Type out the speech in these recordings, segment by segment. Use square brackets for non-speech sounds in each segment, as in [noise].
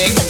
big.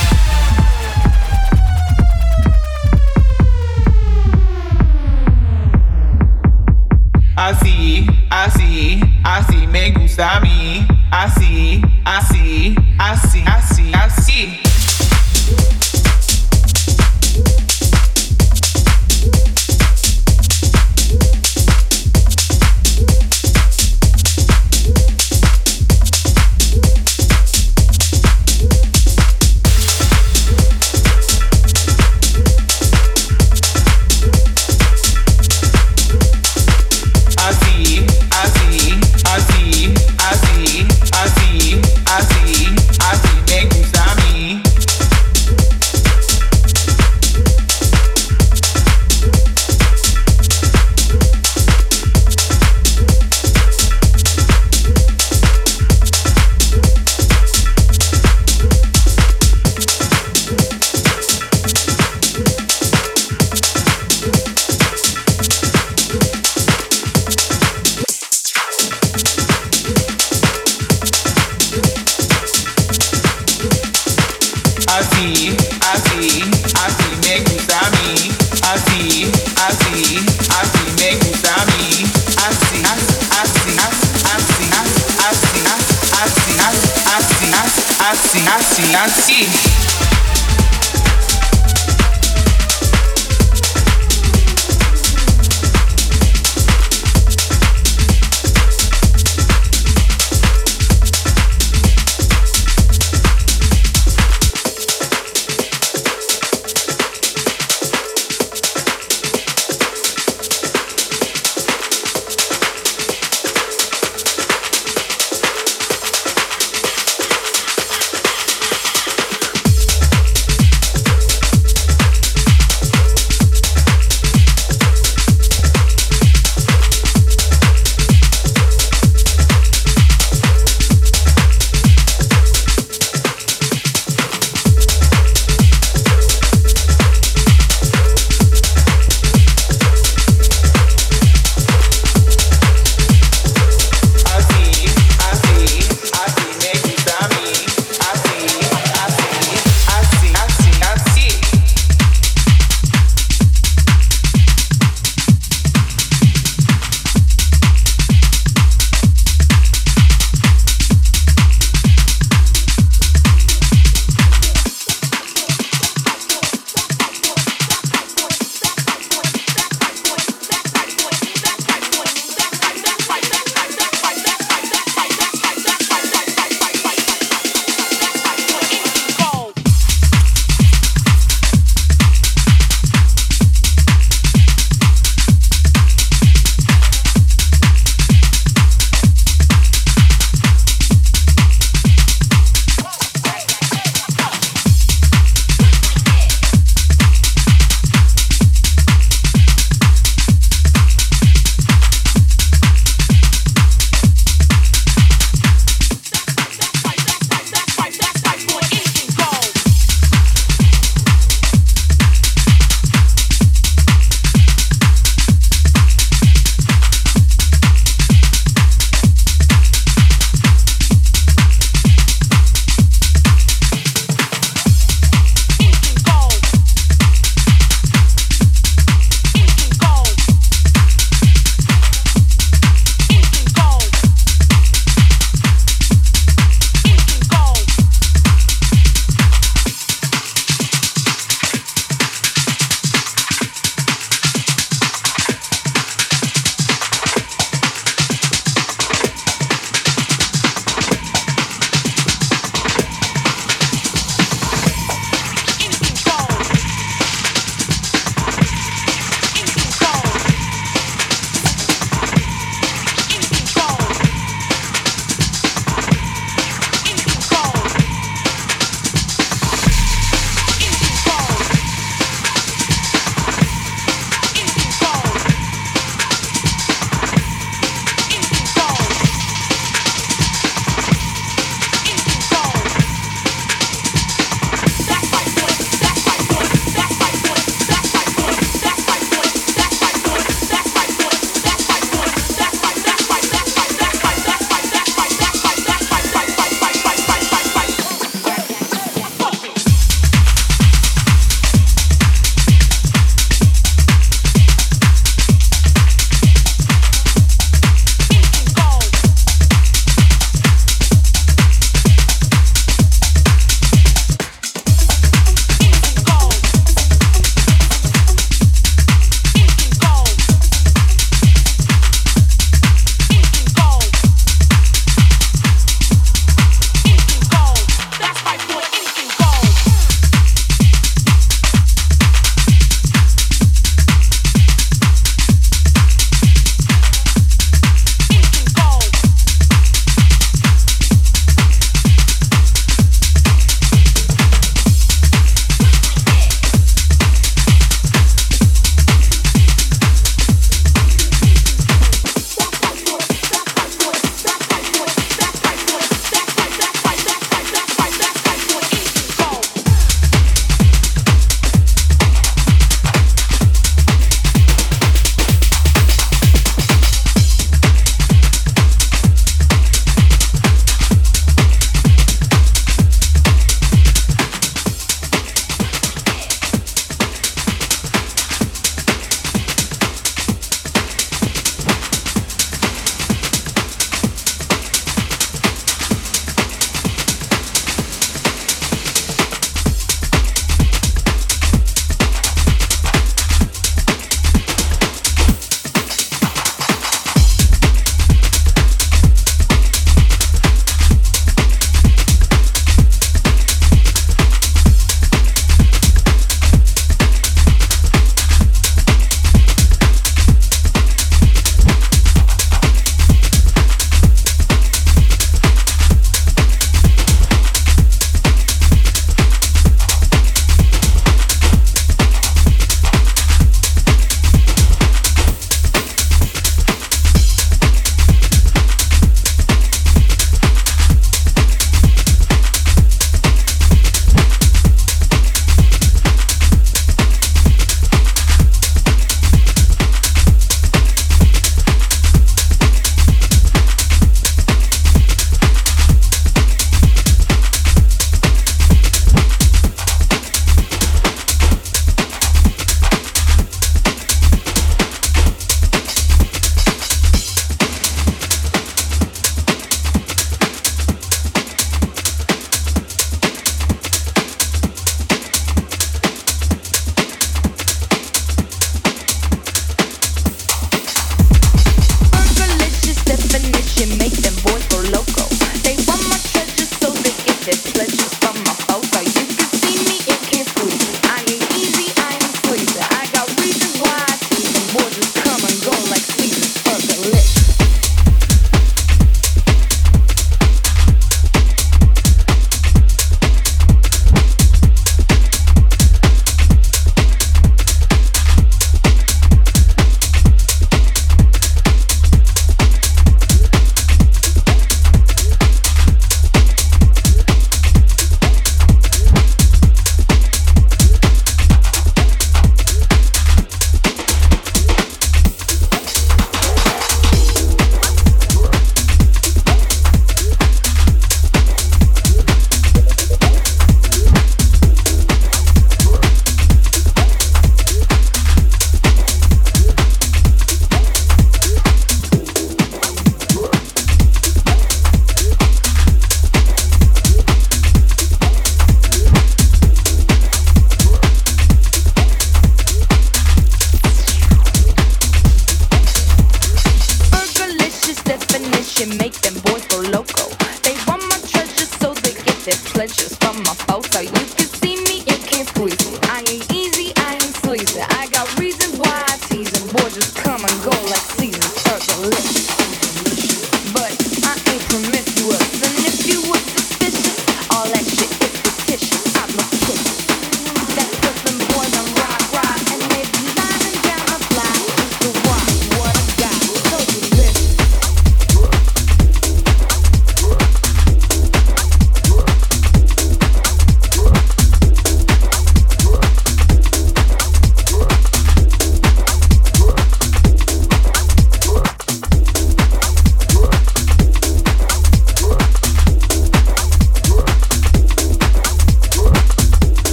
así, así, así me gusta a mí, así, así, así, así, así. see, I see, I see, make me me. I see, I see, I see, make me me. I see, I see, I see, I see, I see, I see, I see, I see, I see, I see, I see, I see.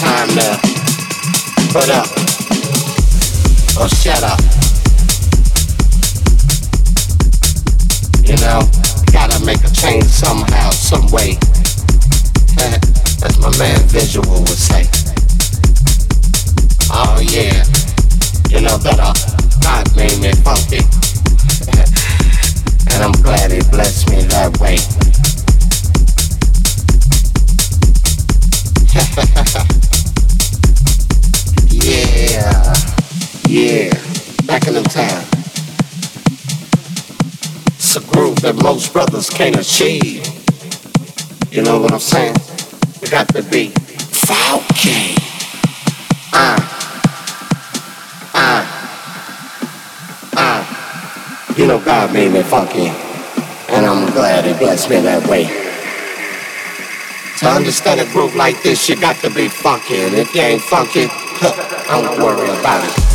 Time to put up or shut up. You know, gotta make a change somehow, some way. As my man Visual would say. Oh yeah, you know that uh, God made me funky. [laughs] and I'm glad he blessed me that way. The time. It's a groove that most brothers can't achieve. You know what I'm saying? We got to be funky. Ah, ah, ah. You know God made me funky, and I'm glad He blessed me that way. To understand a groove like this, you got to be funky, and if you ain't funky, I don't worry about it.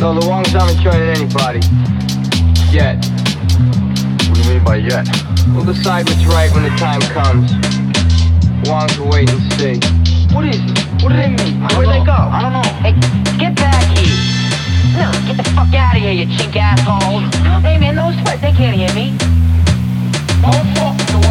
No, the longest I haven't traded anybody. Yet. What do you mean by yet? We'll decide what's right when the time comes. Long will wait and see. What is it? What do they mean? Where'd they go? I don't know. Hey, get back here. No, get the fuck out of here, you chink asshole! Hey man, those sweat, they can't hear me. Oh, fuck.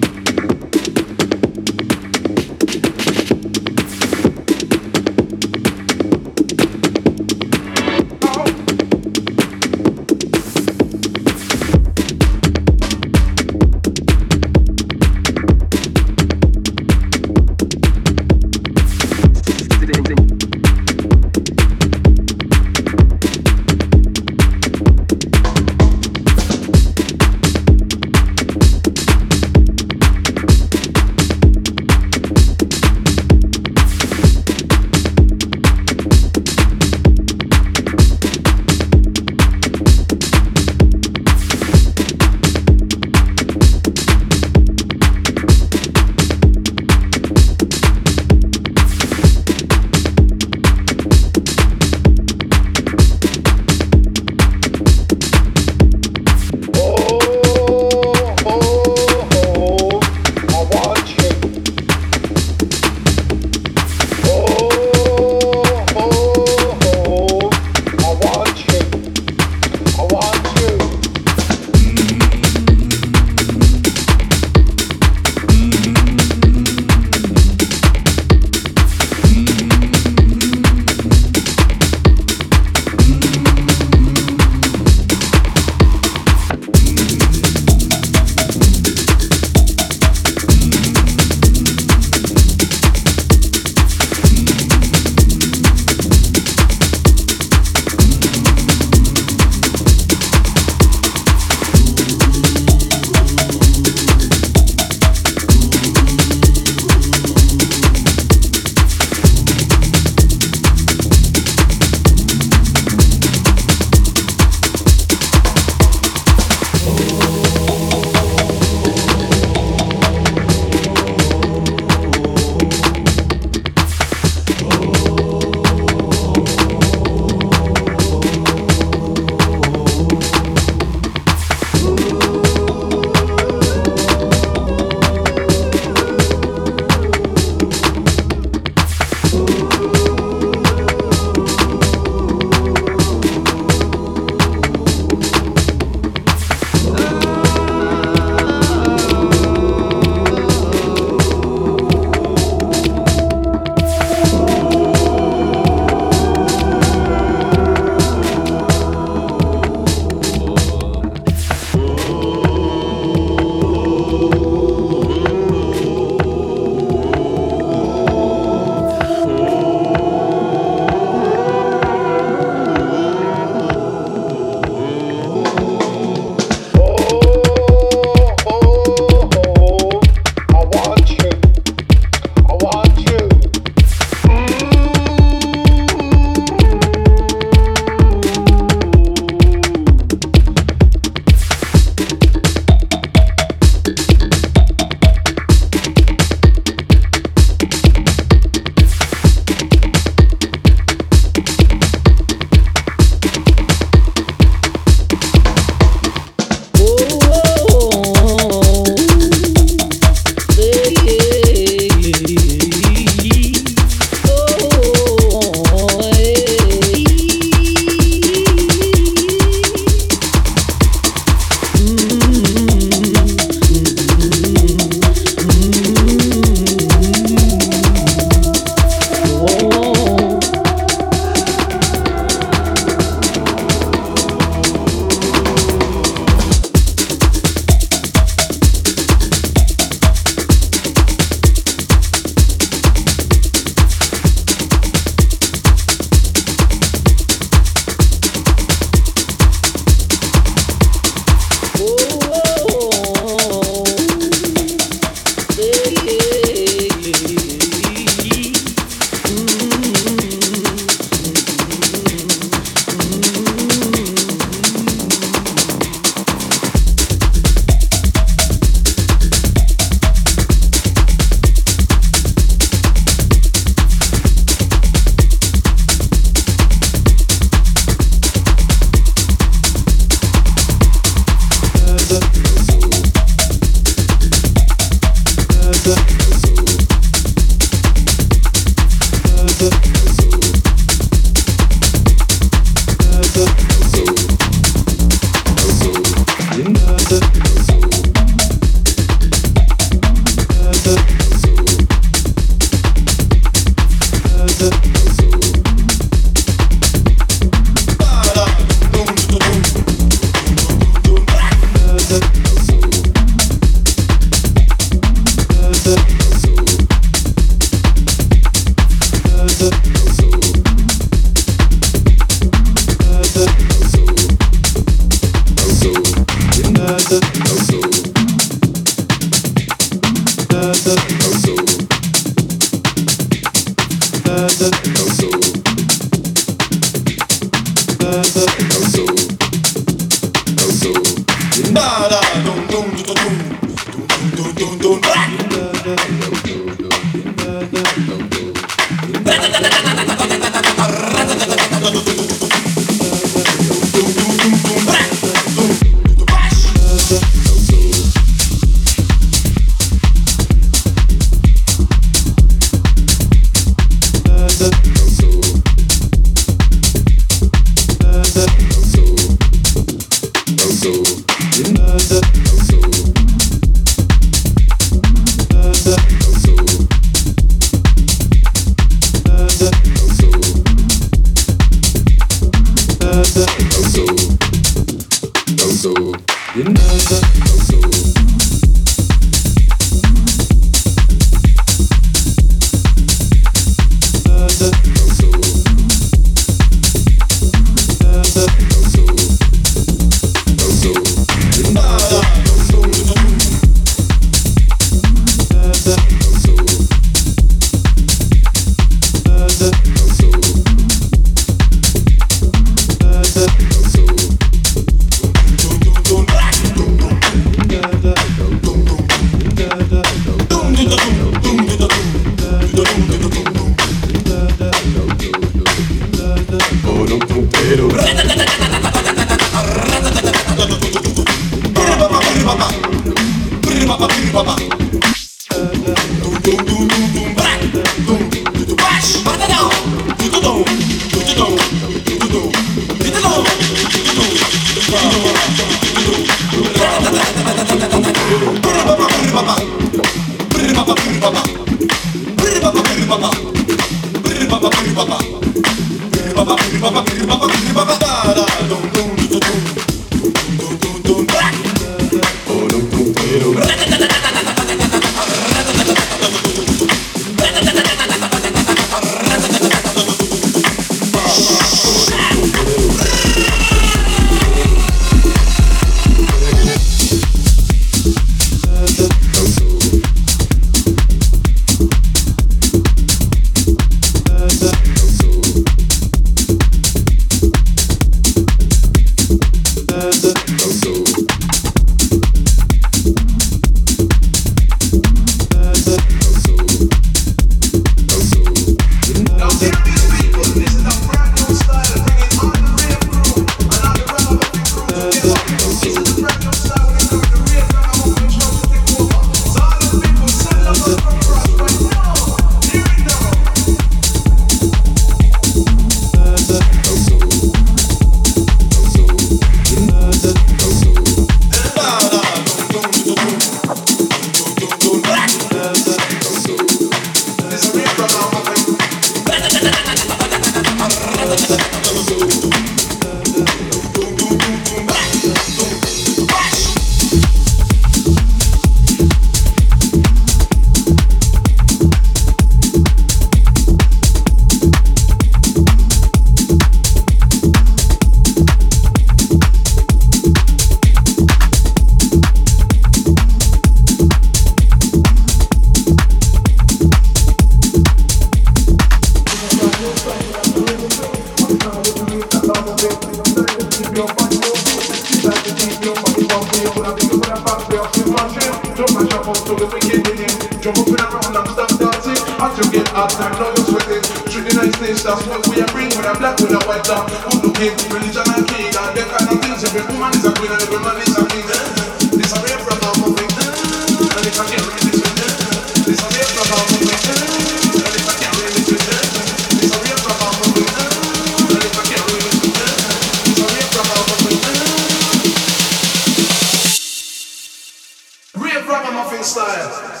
style.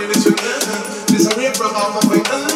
you. This a real brother, my friend.